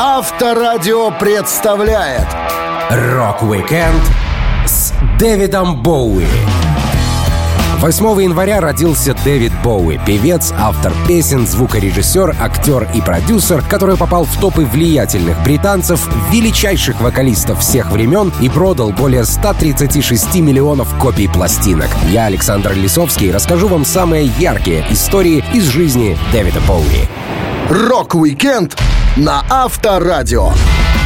Авторадио представляет Rock-Weekend с Дэвидом Боуи. 8 января родился Дэвид Боуи, певец, автор песен, звукорежиссер, актер и продюсер, который попал в топы влиятельных британцев, величайших вокалистов всех времен и продал более 136 миллионов копий пластинок. Я, Александр Лисовский, расскажу вам самые яркие истории из жизни Дэвида Боуи. Rock-Weekend на Авторадио.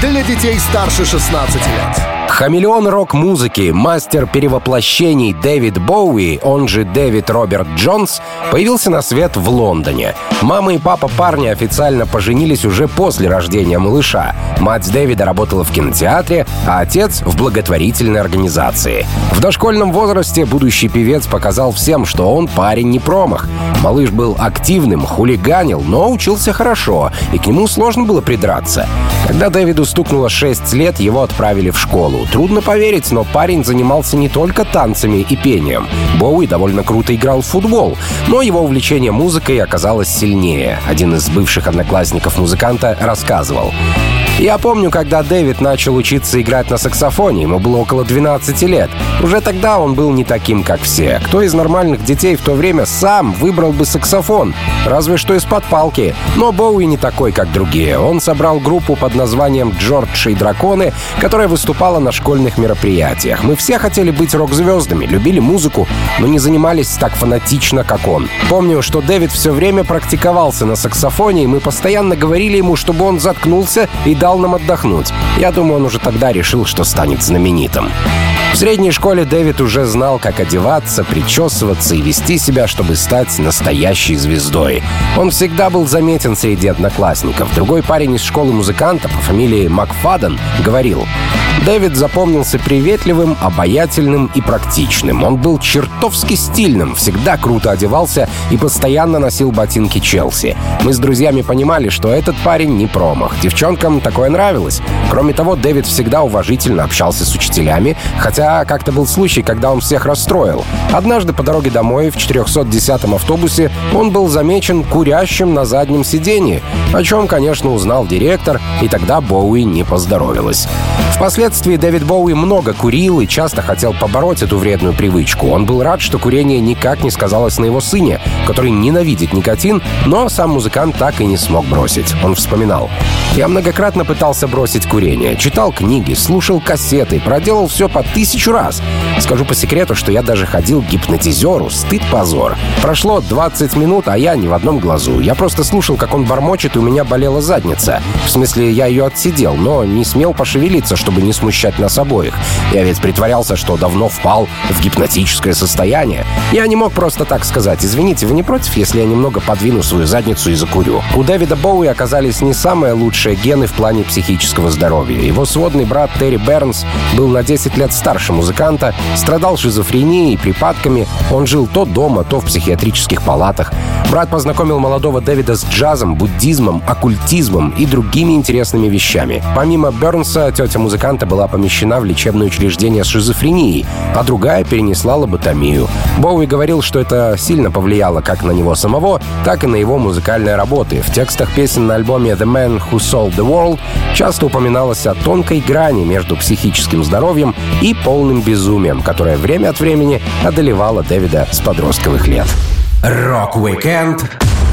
Для детей старше 16 лет. Хамелеон рок-музыки, мастер перевоплощений Дэвид Боуи, он же Дэвид Роберт Джонс, появился на свет в Лондоне. Мама и папа парня официально поженились уже после рождения малыша. Мать Дэвида работала в кинотеатре, а отец — в благотворительной организации. В дошкольном возрасте будущий певец показал всем, что он парень не промах. Малыш был активным, хулиганил, но учился хорошо, и к нему сложно было придраться. Когда Дэвиду стукнуло 6 лет, его отправили в школу. Трудно поверить, но парень занимался не только танцами и пением. Боуи довольно круто играл в футбол, но его увлечение музыкой оказалось сильнее. Один из бывших одноклассников музыканта рассказывал. Я помню, когда Дэвид начал учиться играть на саксофоне, ему было около 12 лет. Уже тогда он был не таким, как все. Кто из нормальных детей в то время сам выбрал бы саксофон? Разве что из-под палки. Но Боуи не такой, как другие. Он собрал группу под названием «Джордж и драконы», которая выступала на школьных мероприятиях. Мы все хотели быть рок-звездами, любили музыку, но не занимались так фанатично, как он. Помню, что Дэвид все время практиковался на саксофоне, и мы постоянно говорили ему, чтобы он заткнулся и дал нам отдохнуть. Я думаю, он уже тогда решил, что станет знаменитым. В средней школе Дэвид уже знал, как одеваться, причесываться и вести себя, чтобы стать настоящей звездой. Он всегда был заметен среди одноклассников. Другой парень из школы музыканта по фамилии Макфаден говорил, Дэвид запомнился приветливым, обаятельным и практичным. Он был чертовски стильным, всегда круто одевался и постоянно носил ботинки Челси. Мы с друзьями понимали, что этот парень не промах. Девчонкам такое нравилось. Кроме того, Дэвид всегда уважительно общался с учителями, хотя как-то был случай, когда он всех расстроил. Однажды по дороге домой в 410-м автобусе он был замечен курящим на заднем сиденье, о чем, конечно, узнал директор, и тогда Боуи не поздоровилась. Впоследствии Дэвид Боуи много курил и часто хотел побороть эту вредную привычку. Он был рад, что курение никак не сказалось на его сыне, который ненавидит никотин, но сам музыкант так и не смог бросить. Он вспоминал. «Я многократно пытался бросить курение. Читал книги, слушал кассеты, проделал все по тысячу раз. Скажу по секрету, что я даже ходил к гипнотизеру. Стыд-позор. Прошло 20 минут, а я ни в одном глазу. Я просто слушал, как он бормочет, и у меня болела задница. В смысле, я ее отсидел, но не смел пошевелиться, чтобы не смущать нас обоих. Я ведь притворялся, что давно впал в гипнотическое состояние. Я не мог просто так сказать, извините, вы не против, если я немного подвину свою задницу и закурю? У Дэвида Боуи оказались не самые лучшие гены в плане психического здоровья. Его сводный брат Терри Бернс был на 10 лет старше музыканта, страдал шизофренией и припадками. Он жил то дома, то в психиатрических палатах. Брат познакомил молодого Дэвида с джазом, буддизмом, оккультизмом и другими интересными вещами. Помимо Бернса, тетя музыканта была помещена в лечебное учреждение с шизофренией, а другая перенесла лоботомию. Боуи говорил, что это сильно повлияло как на него самого, так и на его музыкальные работы. В текстах песен на альбоме «The Man Who Sold the World» часто упоминалось о тонкой грани между психическим здоровьем и полным безумием, которое время от времени одолевало Дэвида с подростковых лет. Rock-Weekend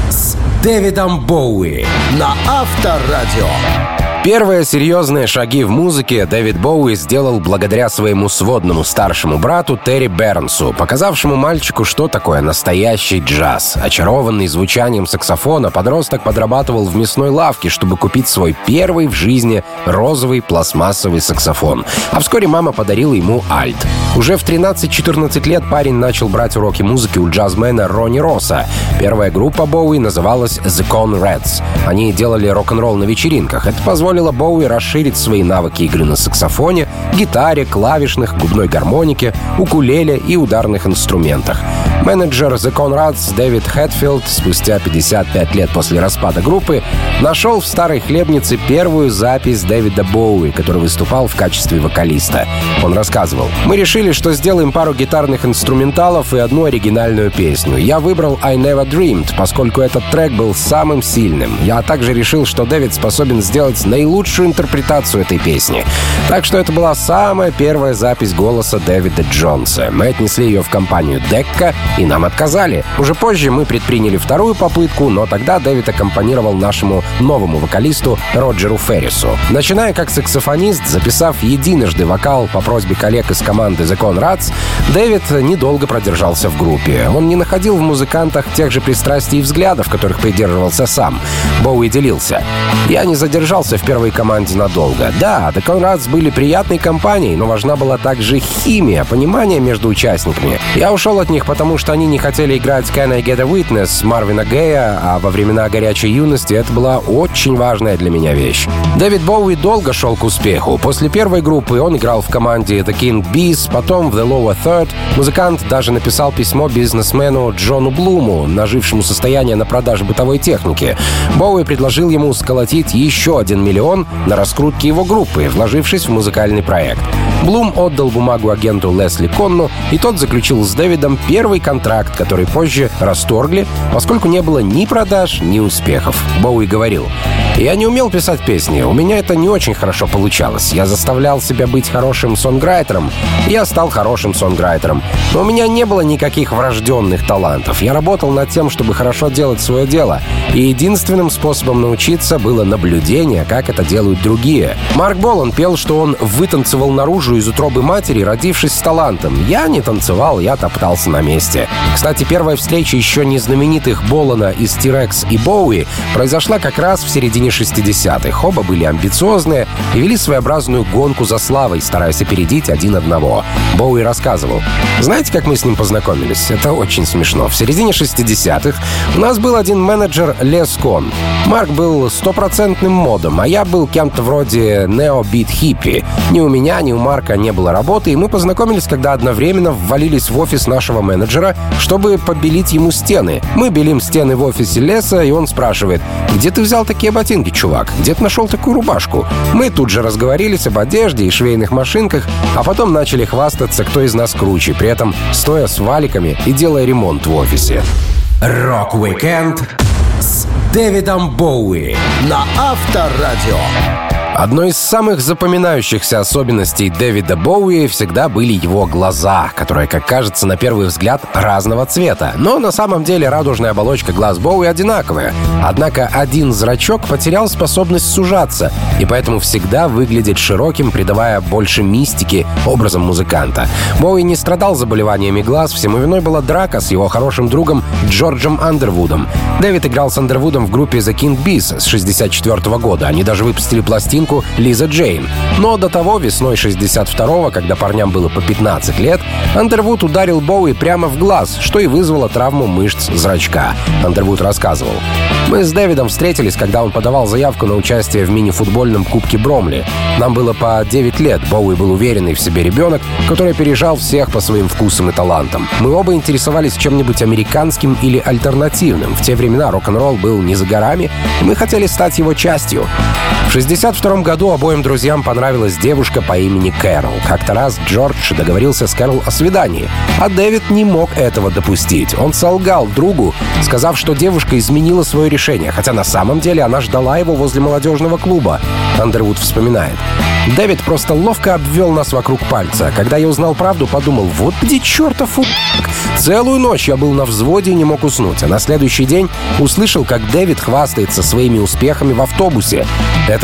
с Дэвидом Боуи на Авторадио. Первые серьезные шаги в музыке Дэвид Боуи сделал благодаря своему сводному старшему брату Терри Бернсу, показавшему мальчику, что такое настоящий джаз. Очарованный звучанием саксофона, подросток подрабатывал в мясной лавке, чтобы купить свой первый в жизни розовый пластмассовый саксофон. А вскоре мама подарила ему альт. Уже в 13-14 лет парень начал брать уроки музыки у джазмена Ронни Росса. Первая группа Боуи называлась The Con Reds. Они делали рок-н-ролл на вечеринках. Это позволило позволило Боуи расширить свои навыки игры на саксофоне, гитаре, клавишных, губной гармонике, укулеле и ударных инструментах. Менеджер The Conrads Дэвид Хэтфилд спустя 55 лет после распада группы нашел в старой хлебнице первую запись Дэвида Боуи, который выступал в качестве вокалиста. Он рассказывал, «Мы решили, что сделаем пару гитарных инструменталов и одну оригинальную песню. Я выбрал I Never Dreamed, поскольку этот трек был самым сильным. Я также решил, что Дэвид способен сделать наилучшую интерпретацию этой песни. Так что это была самая первая запись голоса Дэвида Джонса. Мы отнесли ее в компанию Декка, и нам отказали. Уже позже мы предприняли вторую попытку, но тогда Дэвид аккомпанировал нашему новому вокалисту Роджеру Феррису. Начиная как саксофонист, записав единожды вокал по просьбе коллег из команды The Conrads, Дэвид недолго продержался в группе. Он не находил в музыкантах тех же пристрастий и взглядов, которых придерживался сам. Боуи делился. «Я не задержался в первой команде надолго. Да, Conrads были приятной компанией, но важна была также химия, понимание между участниками. Я ушел от них, потому что они не хотели играть Can I Get a Witness Марвина Гея, а во времена горячей юности это была очень важная для меня вещь. Дэвид Боуи долго шел к успеху. После первой группы он играл в команде The King Bees, потом в The Lower Third. Музыкант даже написал письмо бизнесмену Джону Блуму, нажившему состояние на продаже бытовой техники. Боуи предложил ему сколотить еще один миллион на раскрутке его группы, вложившись в музыкальный проект. Блум отдал бумагу агенту Лесли Конну, и тот заключил с Дэвидом первый контракт, который позже расторгли, поскольку не было ни продаж, ни успехов. Боуи говорил, «Я не умел писать песни, у меня это не очень хорошо получалось. Я заставлял себя быть хорошим сонграйтером, я стал хорошим сонграйтером. Но у меня не было никаких врожденных талантов. Я работал над тем, чтобы хорошо делать свое дело. И единственным способом научиться было наблюдение, как это делают другие. Марк Болан пел, что он вытанцевал наружу из утробы матери, родившись с талантом. Я не танцевал, я топтался на месте. Кстати, первая встреча еще не знаменитых Болана из T-Rex и Боуи произошла как раз в середине 60-х. Оба были амбициозные и вели своеобразную гонку за славой, стараясь опередить один одного. Боуи рассказывал. Знаете, как мы с ним познакомились? Это очень смешно. В середине 60-х у нас был один менеджер Лес Кон. Марк был стопроцентным модом, а я был кем-то вроде нео-бит-хиппи. Ни у меня, ни у Марка не было работы, и мы познакомились, когда одновременно ввалились в офис нашего менеджера, чтобы побелить ему стены. Мы белим стены в офисе Леса, и он спрашивает, «Где ты взял такие ботинки, чувак? Где ты нашел такую рубашку?» Мы тут же разговорились об одежде и швейных машинках, а потом начали хвастаться, кто из нас круче, при этом стоя с валиками и делая ремонт в офисе. Rock-Weekend с Дэвидом Боуи на Авторадио. Одной из самых запоминающихся особенностей Дэвида Боуи всегда были его глаза, которые, как кажется, на первый взгляд разного цвета. Но на самом деле радужная оболочка глаз Боуи одинаковая. Однако один зрачок потерял способность сужаться, и поэтому всегда выглядит широким, придавая больше мистики образом музыканта. Боуи не страдал заболеваниями глаз, всему виной была драка с его хорошим другом Джорджем Андервудом. Дэвид играл с Андервудом в группе The King Bees с 64 года. Они даже выпустили пластинку пластинку Лиза Джейн. Но до того, весной 62-го, когда парням было по 15 лет, Андервуд ударил Боуи прямо в глаз, что и вызвало травму мышц зрачка. Андервуд рассказывал. Мы с Дэвидом встретились, когда он подавал заявку на участие в мини-футбольном Кубке Бромли. Нам было по 9 лет. Боуи был уверенный в себе ребенок, который опережал всех по своим вкусам и талантам. Мы оба интересовались чем-нибудь американским или альтернативным. В те времена рок-н-ролл был не за горами, и мы хотели стать его частью. В 62 году обоим друзьям понравилась девушка по имени Кэрол. Как-то раз Джордж договорился с Кэрол о свидании, а Дэвид не мог этого допустить. Он солгал другу, сказав, что девушка изменила свое решение, хотя на самом деле она ждала его возле молодежного клуба. Андервуд вспоминает. Дэвид просто ловко обвел нас вокруг пальца. Когда я узнал правду, подумал, вот где чертов у... Целую ночь я был на взводе и не мог уснуть, а на следующий день услышал, как Дэвид хвастается своими успехами в автобусе.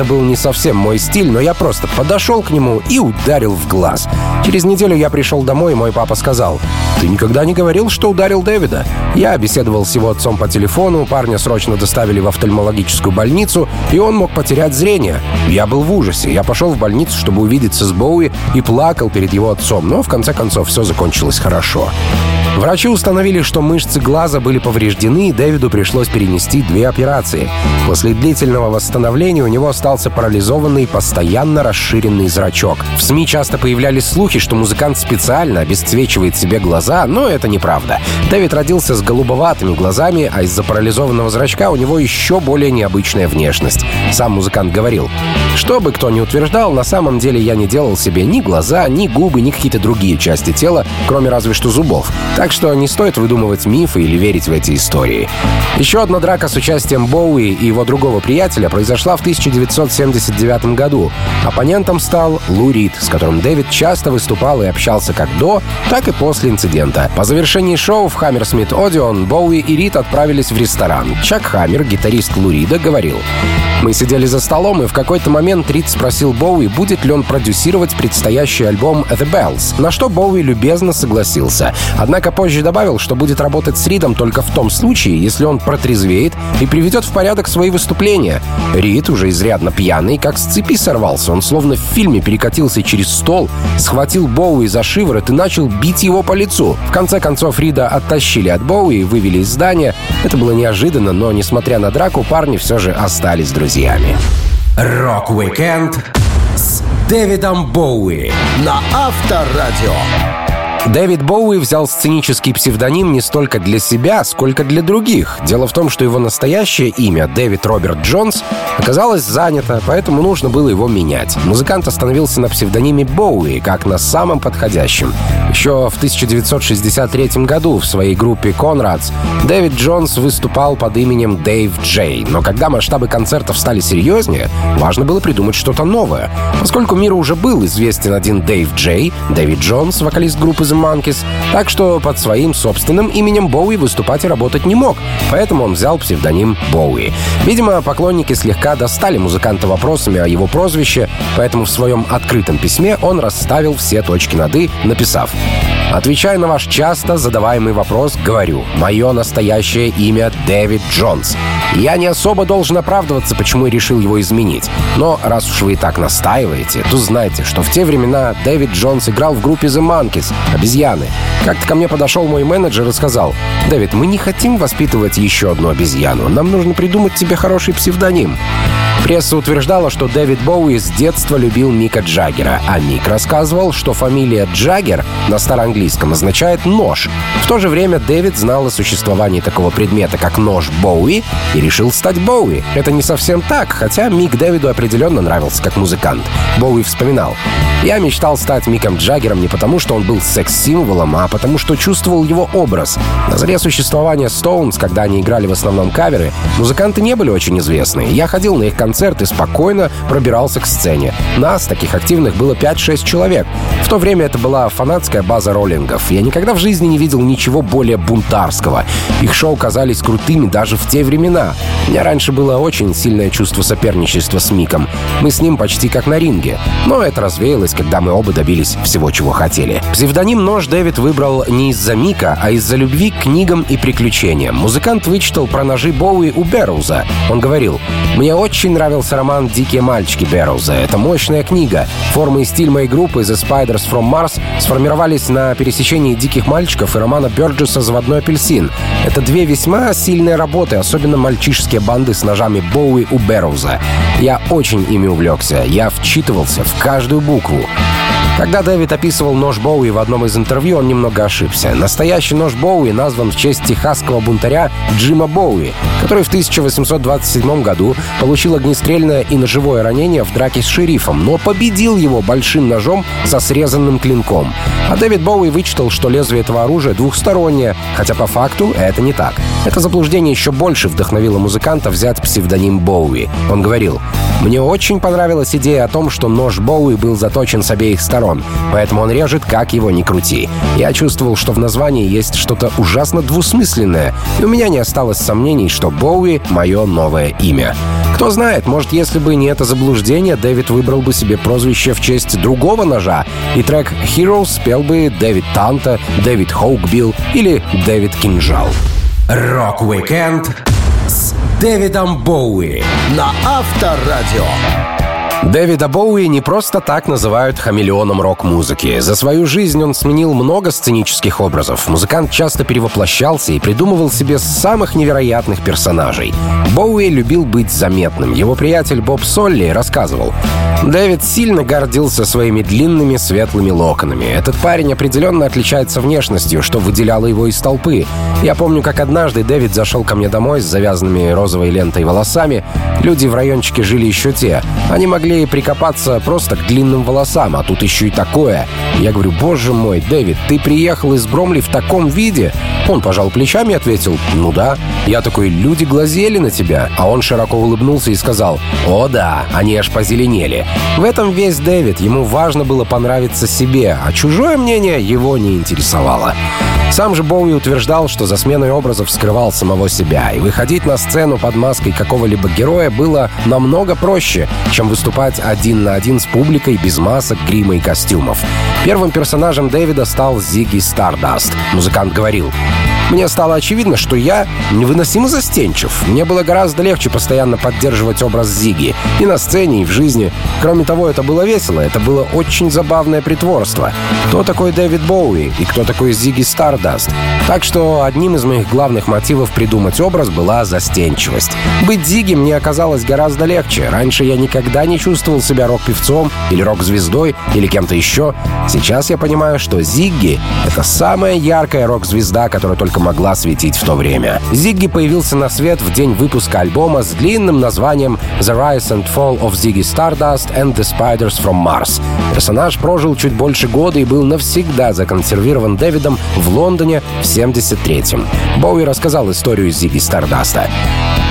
Был не совсем мой стиль, но я просто подошел к нему и ударил в глаз. Через неделю я пришел домой, и мой папа сказал, «Ты никогда не говорил, что ударил Дэвида?» Я беседовал с его отцом по телефону, парня срочно доставили в офтальмологическую больницу, и он мог потерять зрение. Я был в ужасе. Я пошел в больницу, чтобы увидеться с Боуи, и плакал перед его отцом, но в конце концов все закончилось хорошо. Врачи установили, что мышцы глаза были повреждены, и Дэвиду пришлось перенести две операции. После длительного восстановления у него остался парализованный, постоянно расширенный зрачок. В СМИ часто появлялись слухи, что музыкант специально обесцвечивает себе глаза, но это неправда. Дэвид родился с голубоватыми глазами, а из-за парализованного зрачка у него еще более необычная внешность. Сам музыкант говорил, что бы кто ни утверждал, на самом деле я не делал себе ни глаза, ни губы, ни какие-то другие части тела, кроме разве что зубов. Так что не стоит выдумывать мифы или верить в эти истории. Еще одна драка с участием Боуи и его другого приятеля произошла в 1979 году. Оппонентом стал Лу Рид, с которым Дэвид часто выступал и общался как до, так и после инцидента. По завершении шоу в Хаммерсмит Одион Боуи и Рид отправились в ресторан. Чак Хаммер, гитарист Лу Рида, говорил, «Мы сидели за столом, и в какой-то момент Рид спросил Боуи, будет ли он продюсировать предстоящий альбом The Bells, на что Боуи любезно согласился. Однако позже добавил, что будет работать с Ридом только в том случае, если он протрезвеет и приведет в порядок свои выступления. Рид, уже изрядно пьяный, как с цепи сорвался. Он словно в фильме перекатился через стол, схватил Боуи за шиворот и начал бить его по лицу. В конце концов Рида оттащили от Боуи и вывели из здания. Это было неожиданно, но, несмотря на драку, парни все же остались друзьями. Rock-Weekend с Дэвидом Боуи на Авторадио. Дэвид Боуи взял сценический псевдоним не столько для себя, сколько для других. Дело в том, что его настоящее имя, Дэвид Роберт Джонс, оказалось занято, поэтому нужно было его менять. Музыкант остановился на псевдониме Боуи, как на самом подходящем. Еще в 1963 году в своей группе «Конрадс» Дэвид Джонс выступал под именем Дэйв Джей. Но когда масштабы концертов стали серьезнее, важно было придумать что-то новое. Поскольку миру уже был известен один Дэйв Джей, Дэвид Джонс, вокалист группы The Monkeys, так что под своим собственным именем Боуи выступать и работать не мог, поэтому он взял псевдоним Боуи. Видимо, поклонники слегка достали музыканта вопросами о его прозвище, поэтому в своем открытом письме он расставил все точки над «и», написав Отвечая на ваш часто задаваемый вопрос, говорю, мое настоящее имя Дэвид Джонс. Я не особо должен оправдываться, почему решил его изменить. Но раз уж вы и так настаиваете, то знайте, что в те времена Дэвид Джонс играл в группе The Monkeys, обезьяны. Как-то ко мне подошел мой менеджер и сказал, «Дэвид, мы не хотим воспитывать еще одну обезьяну. Нам нужно придумать тебе хороший псевдоним». Пресса утверждала, что Дэвид Боуи с детства любил Мика Джаггера, а Мик рассказывал, что фамилия Джаггер на староанглийском означает «нож». В то же время Дэвид знал о существовании такого предмета, как нож Боуи, и решил стать Боуи. Это не совсем так, хотя Мик Дэвиду определенно нравился как музыкант. Боуи вспоминал. «Я мечтал стать Миком Джаггером не потому, что он был секс-символом, а потому, что чувствовал его образ. На заре существования Stones, когда они играли в основном каверы, музыканты не были очень известны. Я ходил на их концерт и спокойно пробирался к сцене. Нас, таких активных, было 5-6 человек. В то время это была фанатская база роллингов. Я никогда в жизни не видел ничего более бунтарского. Их шоу казались крутыми даже в те времена. У меня раньше было очень сильное чувство соперничества с Миком. Мы с ним почти как на ринге. Но это развеялось, когда мы оба добились всего, чего хотели. Псевдоним «Нож» Дэвид выбрал не из-за Мика, а из-за любви к книгам и приключениям. Музыкант вычитал про ножи Боуи у Берроуза. Он говорил, «Мне очень нравился роман «Дикие мальчики» Берроуза. Это мощная книга. Форма и стиль моей группы The Spiders from Mars сформировались на пересечении «Диких мальчиков» и романа Бёрджеса «Заводной апельсин». Это две весьма сильные работы, особенно мальчишеские банды с ножами Боуи у Берроуза. Я очень ими увлекся. Я вчитывался в каждую букву. Когда Дэвид описывал нож Боуи в одном из интервью, он немного ошибся. Настоящий нож Боуи назван в честь техасского бунтаря Джима Боуи, который в 1827 году получил огнестрельное и ножевое ранение в драке с шерифом, но победил его большим ножом со срезанным клинком. А Дэвид Боуи вычитал, что лезвие этого оружия двухстороннее, хотя по факту это не так. Это заблуждение еще больше вдохновило музыканта взять псевдоним Боуи. Он говорил, «Мне очень понравилась идея о том, что нож Боуи был заточен с обеих сторон сторон, поэтому он режет, как его ни крути. Я чувствовал, что в названии есть что-то ужасно двусмысленное, и у меня не осталось сомнений, что Боуи — мое новое имя. Кто знает, может, если бы не это заблуждение, Дэвид выбрал бы себе прозвище в честь другого ножа, и трек «Heroes» спел бы Дэвид Танто, Дэвид Хоукбилл или Дэвид Кинжал. Rock-Weekend с Дэвидом Боуи на Авторадио. Дэвида Боуи не просто так называют хамелеоном рок-музыки. За свою жизнь он сменил много сценических образов. Музыкант часто перевоплощался и придумывал себе самых невероятных персонажей. Боуи любил быть заметным. Его приятель Боб Солли рассказывал. Дэвид сильно гордился своими длинными светлыми локонами. Этот парень определенно отличается внешностью, что выделяло его из толпы. Я помню, как однажды Дэвид зашел ко мне домой с завязанными розовой лентой волосами. Люди в райончике жили еще те. Они могли могли прикопаться просто к длинным волосам, а тут еще и такое. Я говорю, боже мой, Дэвид, ты приехал из Бромли в таком виде? Он пожал плечами и ответил, ну да. Я такой, люди глазели на тебя. А он широко улыбнулся и сказал, о да, они аж позеленели. В этом весь Дэвид, ему важно было понравиться себе, а чужое мнение его не интересовало. Сам же Боуи утверждал, что за сменой образов скрывал самого себя, и выходить на сцену под маской какого-либо героя было намного проще, чем выступать один на один с публикой без масок, грима и костюмов. Первым персонажем Дэвида стал Зигги Стардаст. Музыкант говорил, мне стало очевидно, что я невыносимо застенчив. Мне было гораздо легче постоянно поддерживать образ Зиги. И на сцене, и в жизни. Кроме того, это было весело. Это было очень забавное притворство. Кто такой Дэвид Боуи и кто такой Зиги Стардаст? Так что одним из моих главных мотивов придумать образ была застенчивость. Быть Зиги мне оказалось гораздо легче. Раньше я никогда не чувствовал себя рок-певцом или рок-звездой или кем-то еще. Сейчас я понимаю, что Зигги — это самая яркая рок-звезда, которая только могла светить в то время. Зигги появился на свет в день выпуска альбома с длинным названием «The Rise and Fall of Ziggy Stardust and the Spiders from Mars». Персонаж прожил чуть больше года и был навсегда законсервирован Дэвидом в Лондоне в 73-м. Боуи рассказал историю Зигги Стардаста.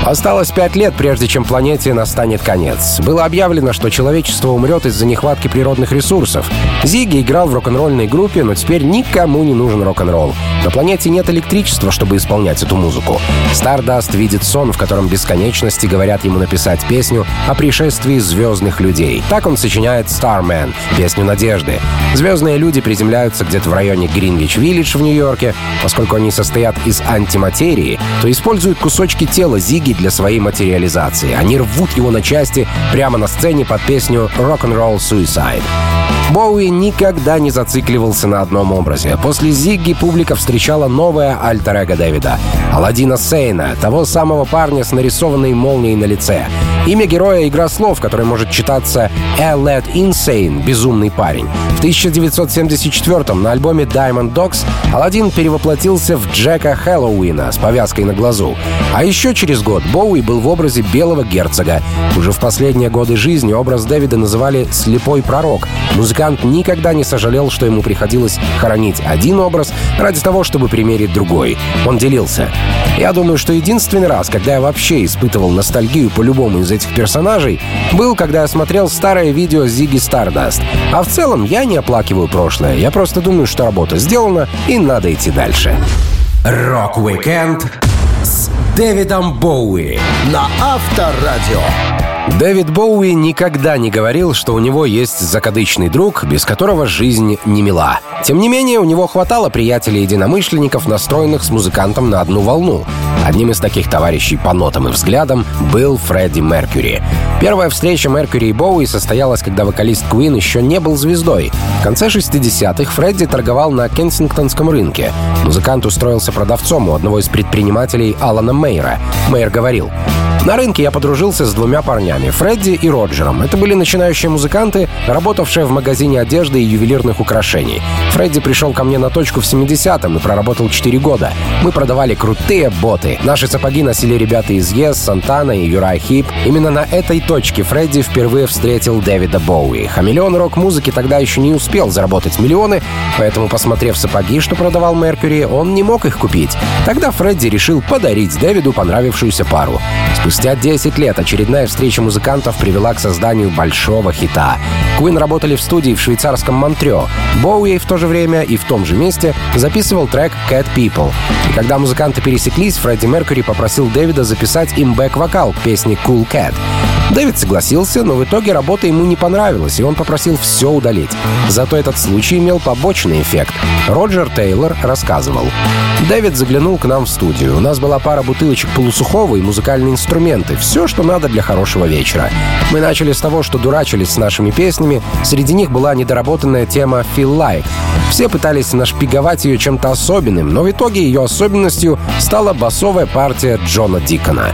Осталось пять лет, прежде чем планете настанет конец. Было объявлено, что человечество умрет из-за нехватки природных ресурсов. Зиги играл в рок-н-ролльной группе, но теперь никому не нужен рок-н-ролл. На планете нет электричества, чтобы исполнять эту музыку. Стардаст видит сон, в котором бесконечности говорят ему написать песню о пришествии звездных людей. Так он сочиняет «Starman» — песню надежды. Звездные люди приземляются где-то в районе Гринвич-Виллидж в Нью-Йорке. Поскольку они состоят из антиматерии, то используют кусочки тела Зиги для своей материализации. Они рвут его на части прямо на сцене под песню «Rock'n'Roll Suicide». Боуи никогда не зацикливался на одном образе. После Зигги публика встречала новое альтер эго Дэвида — Аладдина Сейна, того самого парня с нарисованной молнией на лице. Имя героя — игра слов, которая может читаться «A Led Insane» — «Безумный парень». В 1974 на альбоме Diamond Dogs Аладдин перевоплотился в Джека Хэллоуина с повязкой на глазу. А еще через год Боуи был в образе белого герцога. Уже в последние годы жизни образ Дэвида называли «слепой пророк». Музыкант никогда не сожалел, что ему приходилось хоронить один образ ради того, чтобы примерить другой. Он делился. Я думаю, что единственный раз, когда я вообще испытывал ностальгию по любому из этих персонажей, был, когда я смотрел старое видео Зиги Стардаст. А в целом я не оплакиваю прошлое. Я просто думаю, что работа сделана и надо идти дальше. Рок-викенд с Дэвидом Боуи на Авторадио. Дэвид Боуи никогда не говорил, что у него есть закадычный друг, без которого жизнь не мила. Тем не менее, у него хватало приятелей-единомышленников, настроенных с музыкантом на одну волну. Одним из таких товарищей по нотам и взглядам был Фредди Меркьюри. Первая встреча Меркьюри и Боуи состоялась, когда вокалист Куин еще не был звездой. В конце 60-х Фредди торговал на Кенсингтонском рынке. Музыкант устроился продавцом у одного из предпринимателей Алана Мейера. Мейер говорил, на рынке я подружился с двумя парнями, Фредди и Роджером. Это были начинающие музыканты, работавшие в магазине одежды и ювелирных украшений. Фредди пришел ко мне на точку в 70-м и проработал 4 года. Мы продавали крутые боты. Наши сапоги носили ребята из Yes, Сантана и Юрай Хип. Именно на этой точке Фредди впервые встретил Дэвида Боуи. Хамелеон рок-музыки тогда еще не успел заработать миллионы, поэтому, посмотрев сапоги, что продавал Меркьюри, он не мог их купить. Тогда Фредди решил подарить Дэвиду понравившуюся пару. Спустя 10 лет очередная встреча музыкантов привела к созданию большого хита. Куин работали в студии в швейцарском Монтрео. Боуи в то же время и в том же месте записывал трек «Cat People». И когда музыканты пересеклись, Фредди Меркьюри попросил Дэвида записать им бэк-вокал к песне «Cool Cat». Дэвид согласился, но в итоге работа ему не понравилась, и он попросил все удалить. Зато этот случай имел побочный эффект. Роджер Тейлор рассказывал. Дэвид заглянул к нам в студию. У нас была пара бутылочек полусухого и музыкальные инструменты. Все, что надо для хорошего вечера. Мы начали с того, что дурачились с нашими песнями. Среди них была недоработанная тема «Feel Like». Все пытались нашпиговать ее чем-то особенным, но в итоге ее особенностью стала басовая партия Джона Дикона.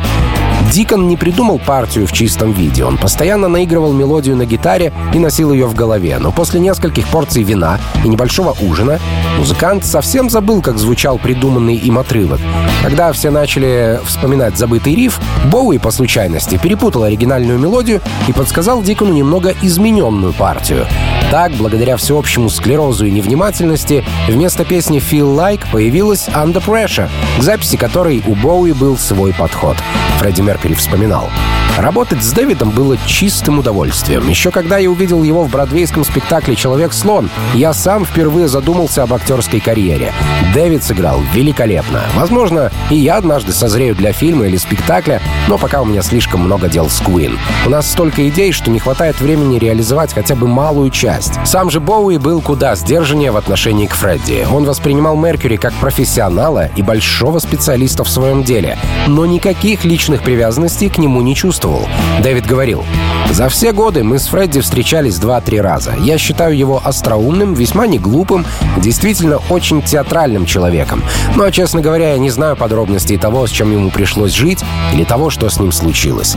Дикон не придумал партию в чистом виде. Он постоянно наигрывал мелодию на гитаре и носил ее в голове. Но после нескольких порций вина и небольшого ужина музыкант совсем забыл, как звучал придуманный им отрывок. Когда все начали вспоминать забытый риф, Боуи по случайности перепутал оригинальную мелодию и подсказал Дикону немного измененную партию. Так, благодаря всеобщему склерозу и невнимательности, вместо песни «Feel Like» появилась «Under Pressure», к записи которой у Боуи был свой подход. Фредди Меркьюри вспоминал. Работать с Дэвидом было чистым удовольствием. Еще когда я увидел его в бродвейском спектакле «Человек-слон», я сам впервые задумался об актерской карьере. Дэвид сыграл великолепно. Возможно, и я однажды созрею для фильма или спектакля, но пока у меня слишком много дел с Куин. У нас столько идей, что не хватает времени реализовать хотя бы малую часть. Сам же Боуи был куда сдержаннее в отношении к Фредди. Он воспринимал Меркьюри как профессионала и большого специалиста в своем деле, но никаких личных привязанностей к нему не чувствовал. Дэвид говорил, «За все годы мы с Фредди встречались два-три раза. Я считаю его остроумным, весьма неглупым, действительно очень театральным человеком. Но, честно говоря, я не знаю подробностей того, с чем ему пришлось жить, или того, что с ним случилось».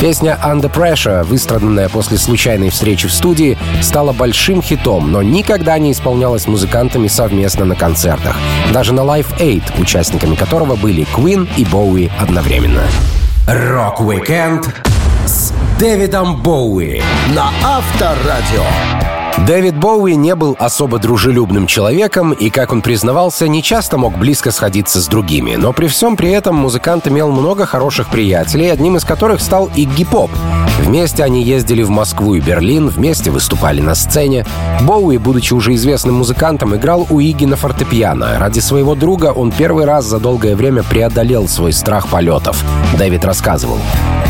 Песня «Under Pressure», выстраданная после случайной встречи в студии, стала большим хитом, но никогда не исполнялась музыкантами совместно на концертах. Даже на Live Aid, участниками которого были Queen и Боуи одновременно. Рок-викенд с Дэвидом Боуи на Авторадио. Дэвид Боуи не был особо дружелюбным человеком и, как он признавался, не часто мог близко сходиться с другими. Но при всем при этом музыкант имел много хороших приятелей, одним из которых стал Игги Поп. Вместе они ездили в Москву и Берлин, вместе выступали на сцене. Боуи, будучи уже известным музыкантом, играл у Игги на фортепиано. Ради своего друга он первый раз за долгое время преодолел свой страх полетов. Дэвид рассказывал.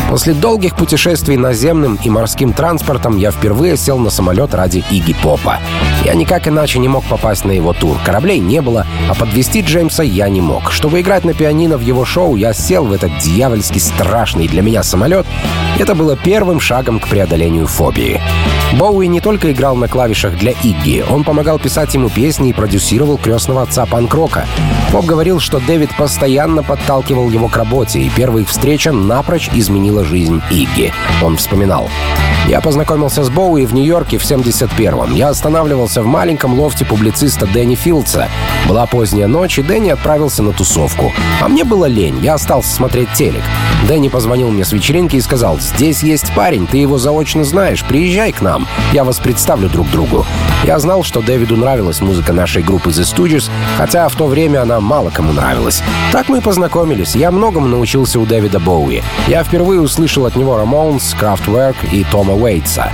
После долгих путешествий наземным и морским транспортом я впервые сел на самолет ради Игги Попа. Я никак иначе не мог попасть на его тур. Кораблей не было, а подвести Джеймса я не мог. Чтобы играть на пианино в его шоу, я сел в этот дьявольски страшный для меня самолет. Это было первым шагом к преодолению фобии. Боуи не только играл на клавишах для Игги, он помогал писать ему песни и продюсировал крестного отца панк-рока. Поп говорил, что Дэвид постоянно подталкивал его к работе, и первая их встреча напрочь изменила жизнь Игги. Он вспоминал. Я познакомился с Боуи в Нью-Йорке в 71-м. Я останавливался в маленьком лофте публициста Дэнни Филдса. Была поздняя ночь, и Дэнни отправился на тусовку. А мне было лень, я остался смотреть телек. Дэнни позвонил мне с вечеринки и сказал, «Здесь есть парень, ты его заочно знаешь, приезжай к нам, я вас представлю друг другу». Я знал, что Дэвиду нравилась музыка нашей группы The Stooges, хотя в то время она мало кому нравилась. Так мы и познакомились. Я многому научился у Дэвида Боуи. Я впервые услышал от него Рамонс, Kraftwerk и Тома Уэйтса.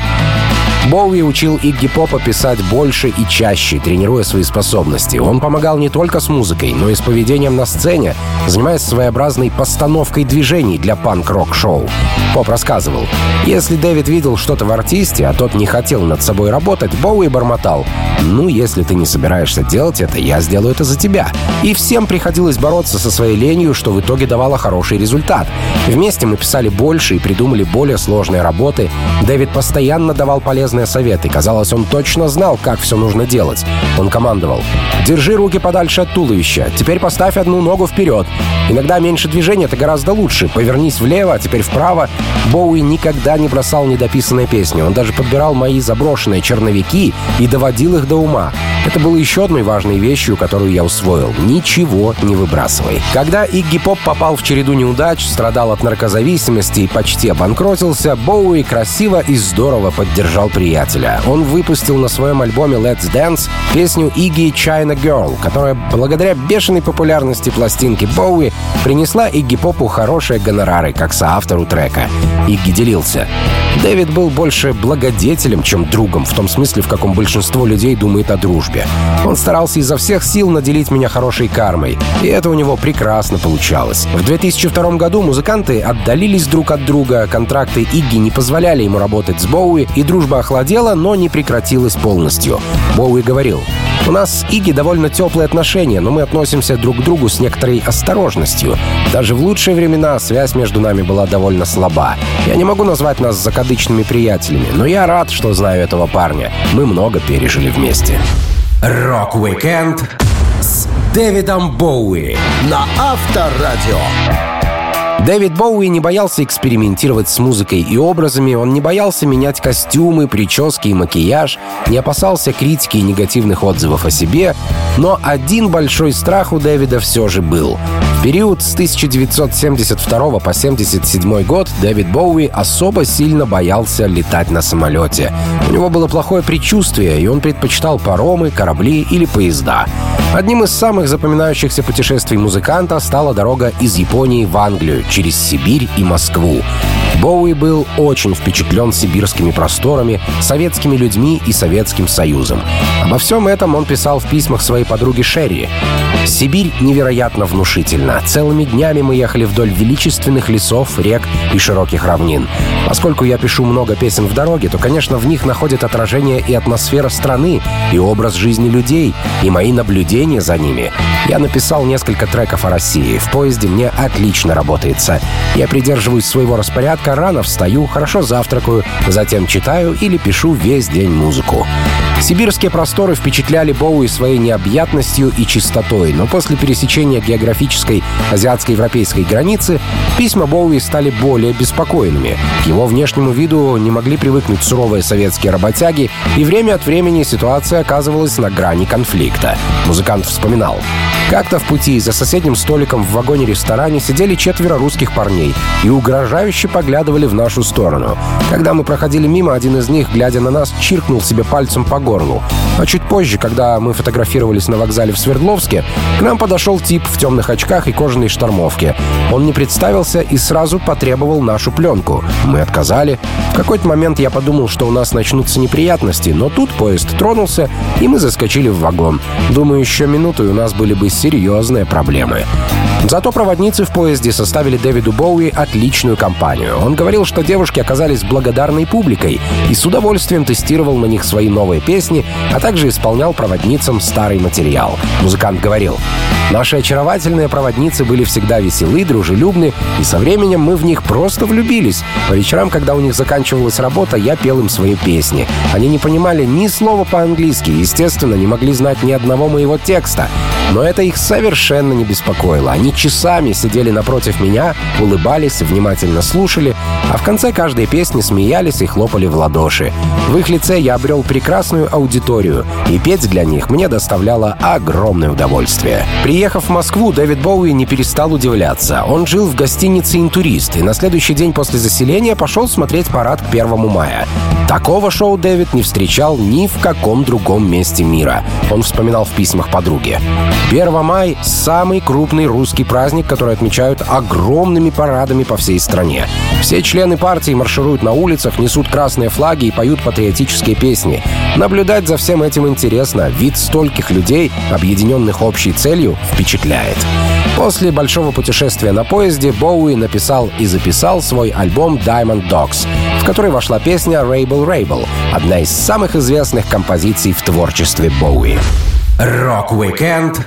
Боуи учил Игги Попа писать больше и чаще, тренируя свои способности. Он помогал не только с музыкой, но и с поведением на сцене, занимаясь своеобразной постановкой движений для панк-рок-шоу. Поп рассказывал, если Дэвид видел что-то в артисте, а тот не хотел над собой работать, Боуи бормотал, «Ну, если ты не собираешься делать это, я сделаю это за тебя». И всем приходилось бороться со своей ленью, что в итоге давало хороший результат. Вместе мы писали больше и придумали более сложные работы. Дэвид постоянно давал полезные полезные советы. Казалось, он точно знал, как все нужно делать. Он командовал. «Держи руки подальше от туловища. Теперь поставь одну ногу вперед. Иногда меньше движения — это гораздо лучше. Повернись влево, а теперь вправо». Боуи никогда не бросал недописанные песни. Он даже подбирал мои заброшенные черновики и доводил их до ума. Это было еще одной важной вещью, которую я усвоил. Ничего не выбрасывай. Когда Игги Поп попал в череду неудач, страдал от наркозависимости и почти обанкротился, Боуи красиво и здорово поддержал приятеля. Он выпустил на своем альбоме Let's Dance песню Игги China Girl, которая благодаря бешеной популярности пластинки Боуи принесла Игги Попу хорошие гонорары, как соавтору трека. Игги делился. Дэвид был больше благодетелем, чем другом, в том смысле, в каком большинство людей думает о дружбе. Он старался изо всех сил наделить меня хорошей кармой, и это у него прекрасно получалось. В 2002 году музыканты отдалились друг от друга, контракты Игги не позволяли ему работать с Боуи, и дружба охладела, но не прекратилась полностью. Боуи говорил, у нас с Иги довольно теплые отношения, но мы относимся друг к другу с некоторой осторожностью. Даже в лучшие времена связь между нами была довольно слаба. Я не могу назвать нас закадычными приятелями, но я рад, что знаю этого парня. Мы много пережили вместе. Рок-викенд с Дэвидом Боуи на Авторадио. Дэвид Боуи не боялся экспериментировать с музыкой и образами, он не боялся менять костюмы, прически и макияж, не опасался критики и негативных отзывов о себе, но один большой страх у Дэвида все же был. Период с 1972 по 1977 год Дэвид Боуи особо сильно боялся летать на самолете. У него было плохое предчувствие, и он предпочитал паромы, корабли или поезда. Одним из самых запоминающихся путешествий музыканта стала дорога из Японии в Англию через Сибирь и Москву. Боуи был очень впечатлен сибирскими просторами, советскими людьми и Советским Союзом. Обо всем этом он писал в письмах своей подруге Шерри. «Сибирь невероятно внушительна. Целыми днями мы ехали вдоль величественных лесов, рек и широких равнин. Поскольку я пишу много песен в дороге, то, конечно, в них находит отражение и атмосфера страны, и образ жизни людей, и мои наблюдения за ними. Я написал несколько треков о России. В поезде мне отлично работается. Я придерживаюсь своего распорядка, рано встаю, хорошо завтракаю, затем читаю или пишу весь день музыку. Сибирские просторы впечатляли Боуи своей необъятностью и чистотой, но после пересечения географической азиатско-европейской границы письма Боуи стали более беспокойными. К его внешнему виду не могли привыкнуть суровые советские работяги, и время от времени ситуация оказывалась на грани конфликта. Музыкант вспоминал. Как-то в пути за соседним столиком в вагоне-ресторане сидели четверо русских парней и угрожающе поглядывали в нашу сторону. Когда мы проходили мимо, один из них, глядя на нас, чиркнул себе пальцем по горлу. А чуть позже, когда мы фотографировались на вокзале в Свердловске, к нам подошел тип в темных очках и кожаной штормовке. Он не представился и сразу потребовал нашу пленку. Мы отказали. В какой-то момент я подумал, что у нас начнутся неприятности, но тут поезд тронулся, и мы заскочили в вагон. Думаю, еще минуту, и у нас были бы серьезные проблемы. Зато проводницы в поезде составили Дэвиду Боуи отличную компанию. Он говорил, что девушки оказались благодарной публикой и с удовольствием тестировал на них свои новые песни, а также исполнял проводницам старый материал. Музыкант говорил, «Наши очаровательные проводницы были всегда веселы, дружелюбны, и со временем мы в них просто влюбились. По вечерам, когда у них заканчивалась работа, я пел им свои песни. Они не понимали ни слова по-английски, естественно, не могли знать ни одного моего текста. Но это их совершенно не беспокоило. Они часами сидели напротив меня, улыбались, внимательно слушали, а в конце каждой песни смеялись и хлопали в ладоши. В их лице я обрел прекрасную аудиторию, и петь для них мне доставляло огромное удовольствие. Приехав в Москву, Дэвид Боуи не перестал удивляться. Он жил в гостинице «Интурист» и на следующий день после заселения пошел смотреть парад к 1 мая. Такого шоу Дэвид не встречал ни в каком другом месте мира. Он вспоминал в письмах подруге. 1 май — самый крупный русский праздник, который отмечают огромными парадами по всей стране. Все члены партии маршируют на улицах, несут красные флаги и поют патриотические песни. Наблюдать за всем этим интересно. Вид стольких людей, объединенных общей целью, впечатляет. После большого путешествия на поезде Боуи написал и записал свой альбом Diamond Dogs, в который вошла песня Rebel Rebel, одна из самых известных композиций в творчестве Боуи. Рок-викенд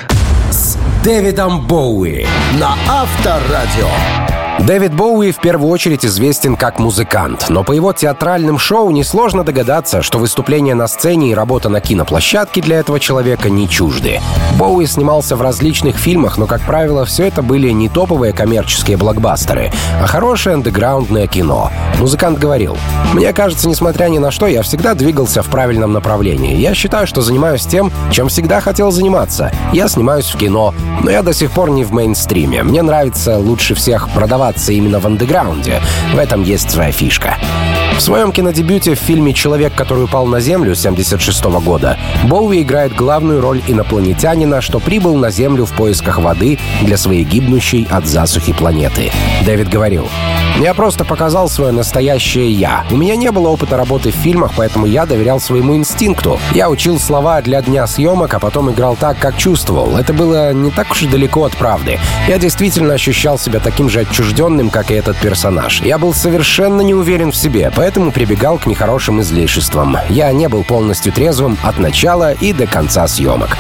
с Дэвидом Боуи на Авторадио. Дэвид Боуи в первую очередь известен как музыкант, но по его театральным шоу несложно догадаться, что выступление на сцене и работа на киноплощадке для этого человека не чужды. Боуи снимался в различных фильмах, но, как правило, все это были не топовые коммерческие блокбастеры, а хорошее андеграундное кино. Музыкант говорил, «Мне кажется, несмотря ни на что, я всегда двигался в правильном направлении. Я считаю, что занимаюсь тем, чем всегда хотел заниматься. Я снимаюсь в кино, но я до сих пор не в мейнстриме. Мне нравится лучше всех продаваться именно в андеграунде. В этом есть своя фишка. В своем кинодебюте в фильме «Человек, который упал на Землю» 1976 года Боуи играет главную роль инопланетянина, что прибыл на Землю в поисках воды для своей гибнущей от засухи планеты. Дэвид говорил, Я просто показал свое настоящее «я». У меня не было опыта работы в фильмах, поэтому я доверял своему инстинкту. Я учил слова для дня съемок, а потом играл так, как чувствовал. Это было не так уж и далеко от правды. Я действительно ощущал себя таким же отчужденным, как и этот персонаж. Я был совершенно не уверен в себе, поэтому прибегал к нехорошим излишествам. Я не был полностью трезвым от начала и до конца съемок.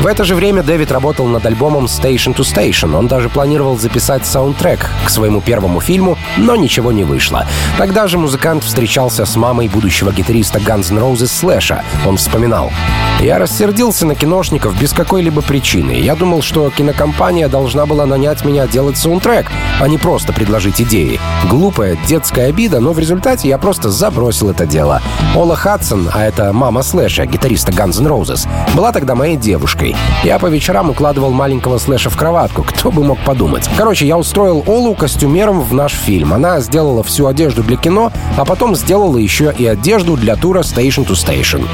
В это же время Дэвид работал над альбомом Station to Station. Он даже планировал записать саундтрек к своему первому фильму, но ничего не вышло. Тогда же музыкант встречался с мамой будущего гитариста Guns N' Roses Слэша. Он вспоминал. «Я рассердился на киношников без какой-либо причины. Я думал, что кинокомпания должна была нанять меня делать саундтрек, а не просто предложить идеи. Глупая детская обида, но в результате я просто забросил это дело. Ола Хадсон, а это мама Слэша, гитариста Guns N' Roses, была тогда моей девушкой. Я по вечерам укладывал маленького слэша в кроватку. Кто бы мог подумать. Короче, я устроил Олу костюмером в наш фильм. Она сделала всю одежду для кино, а потом сделала еще и одежду для тура Station to Station.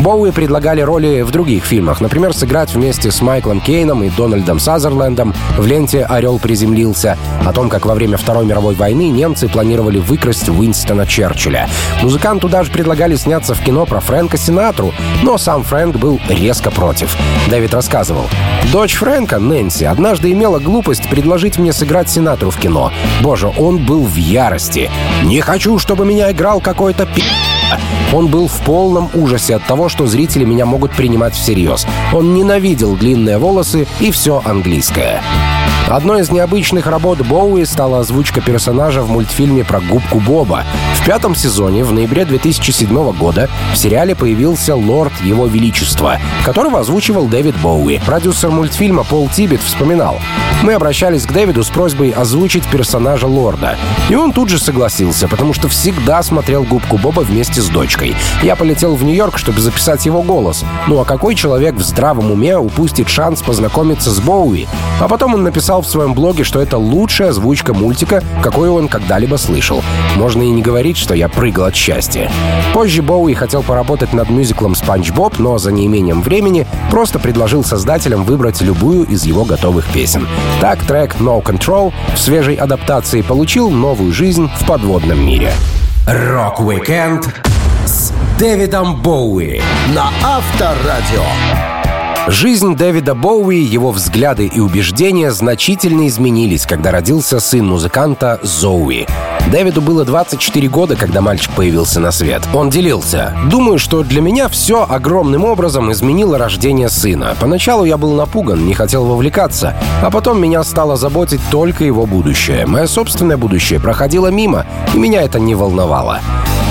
Боуи предлагали роли в других фильмах. Например, сыграть вместе с Майклом Кейном и Дональдом Сазерлендом в ленте «Орел приземлился» о том, как во время Второй мировой войны немцы планировали выкрасть Уинстона Черчилля. Музыканту даже предлагали сняться в кино про Фрэнка Синатру, но сам Фрэнк был резко против. Дэвид рассказывал. Дочь Фрэнка, Нэнси, однажды имела глупость предложить мне сыграть Синатру в кино. Боже, он был в ярости. «Не хочу, чтобы меня играл какой-то пи***». Он был в полном ужасе от того, что зрители меня могут принимать всерьез. Он ненавидел длинные волосы и все английское. Одной из необычных работ Боуи стала озвучка персонажа в мультфильме про губку Боба. В пятом сезоне, в ноябре 2007 года, в сериале появился Лорд Его Величества, которого озвучивал Дэвид Боуи. Продюсер мультфильма Пол Тибет вспоминал. Мы обращались к Дэвиду с просьбой озвучить персонажа Лорда. И он тут же согласился, потому что всегда смотрел губку Боба вместе с дочкой. Я полетел в Нью-Йорк, чтобы записать его голос. Ну а какой человек в здравом уме упустит шанс познакомиться с Боуи? А потом он написал в своем блоге, что это лучшая озвучка мультика, какую он когда-либо слышал. Можно и не говорить, что я прыгал от счастья. Позже Боуи хотел поработать над мюзиклом «Спанч Боб», но за неимением времени просто предложил создателям выбрать любую из его готовых песен. Так трек «No Control» в свежей адаптации получил новую жизнь в подводном мире. Рок-викенд с Дэвидом Боуи на Авторадио. Жизнь Дэвида Боуи, его взгляды и убеждения значительно изменились, когда родился сын музыканта Зоуи. Дэвиду было 24 года, когда мальчик появился на свет. Он делился. «Думаю, что для меня все огромным образом изменило рождение сына. Поначалу я был напуган, не хотел вовлекаться, а потом меня стало заботить только его будущее. Мое собственное будущее проходило мимо, и меня это не волновало.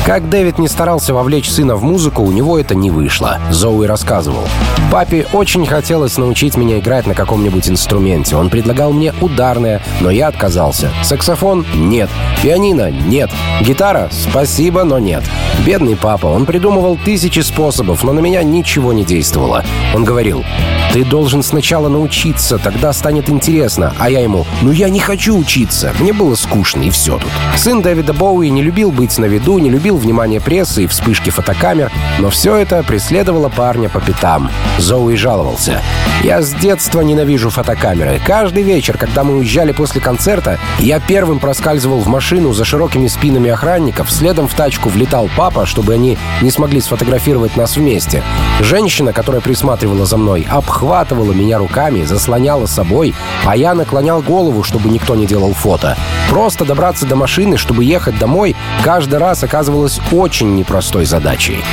Как Дэвид не старался вовлечь сына в музыку, у него это не вышло. Зоуи рассказывал. Папе очень хотелось научить меня играть на каком-нибудь инструменте. Он предлагал мне ударное, но я отказался. Саксофон — нет. Пианино — нет. Гитара — спасибо, но нет. Бедный папа, он придумывал тысячи способов, но на меня ничего не действовало. Он говорил, ты должен сначала научиться, тогда станет интересно. А я ему, ну я не хочу учиться. Мне было скучно, и все тут. Сын Дэвида Боуи не любил быть на виду, не любил внимание прессы и вспышки фотокамер, но все это преследовало парня по пятам. Зоуи жаловался. «Я с детства ненавижу фотокамеры. Каждый вечер, когда мы уезжали после концерта, я первым проскальзывал в машину за широкими спинами охранников, следом в тачку влетал папа, чтобы они не смогли сфотографировать нас вместе. Женщина, которая присматривала за мной, обхватывала меня руками, заслоняла собой, а я наклонял голову, чтобы никто не делал фото. Просто добраться до машины, чтобы ехать домой, каждый раз оказывалось очень непростой задачей.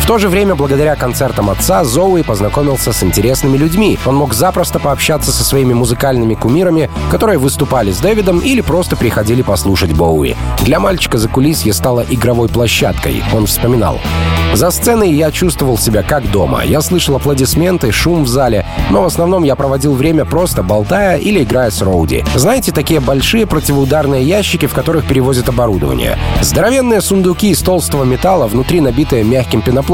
В то же время, благодаря концертам отца, Зоуи познакомился с интересными людьми. Он мог запросто пообщаться со своими музыкальными кумирами, которые выступали с Дэвидом или просто приходили послушать Боуи. Для мальчика за кулисье стало игровой площадкой, он вспоминал. За сценой я чувствовал себя как дома. Я слышал аплодисменты, шум в зале, но в основном я проводил время просто болтая или играя с Роуди. Знаете, такие большие противоударные ящики, в которых перевозят оборудование. Здоровенные сундуки из толстого металла, внутри набитые мягким пенопластом.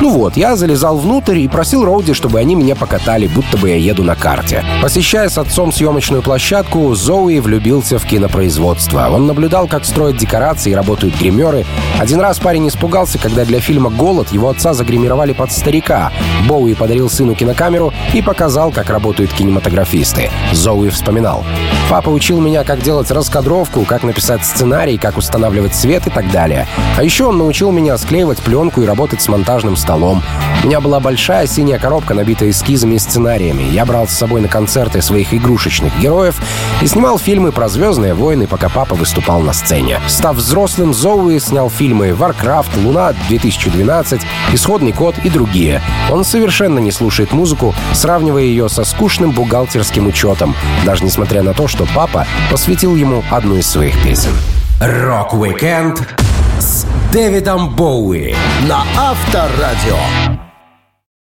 Ну вот, я залезал внутрь и просил Роуди, чтобы они меня покатали, будто бы я еду на карте. Посещая с отцом съемочную площадку, Зоуи влюбился в кинопроизводство. Он наблюдал, как строят декорации и работают гримеры. Один раз парень испугался, когда для фильма «Голод» его отца загримировали под старика. Боуи подарил сыну кинокамеру и показал, как работают кинематографисты. Зоуи вспоминал. «Папа учил меня, как делать раскадровку, как написать сценарий, как устанавливать свет и так далее. А еще он научил меня склеивать пленку и работать с монтажным столом. У меня была большая синяя коробка, набитая эскизами и сценариями. Я брал с собой на концерты своих игрушечных героев и снимал фильмы про «Звездные войны», пока папа выступал на сцене. Став взрослым, Зоуи снял фильмы «Warcraft», «Луна-2012», «Исходный код» и другие. Он совершенно не слушает музыку, сравнивая ее со скучным бухгалтерским учетом, даже несмотря на то, что папа посвятил ему одну из своих песен. Рок-викенд Дэвидом Боуи на Авторадио.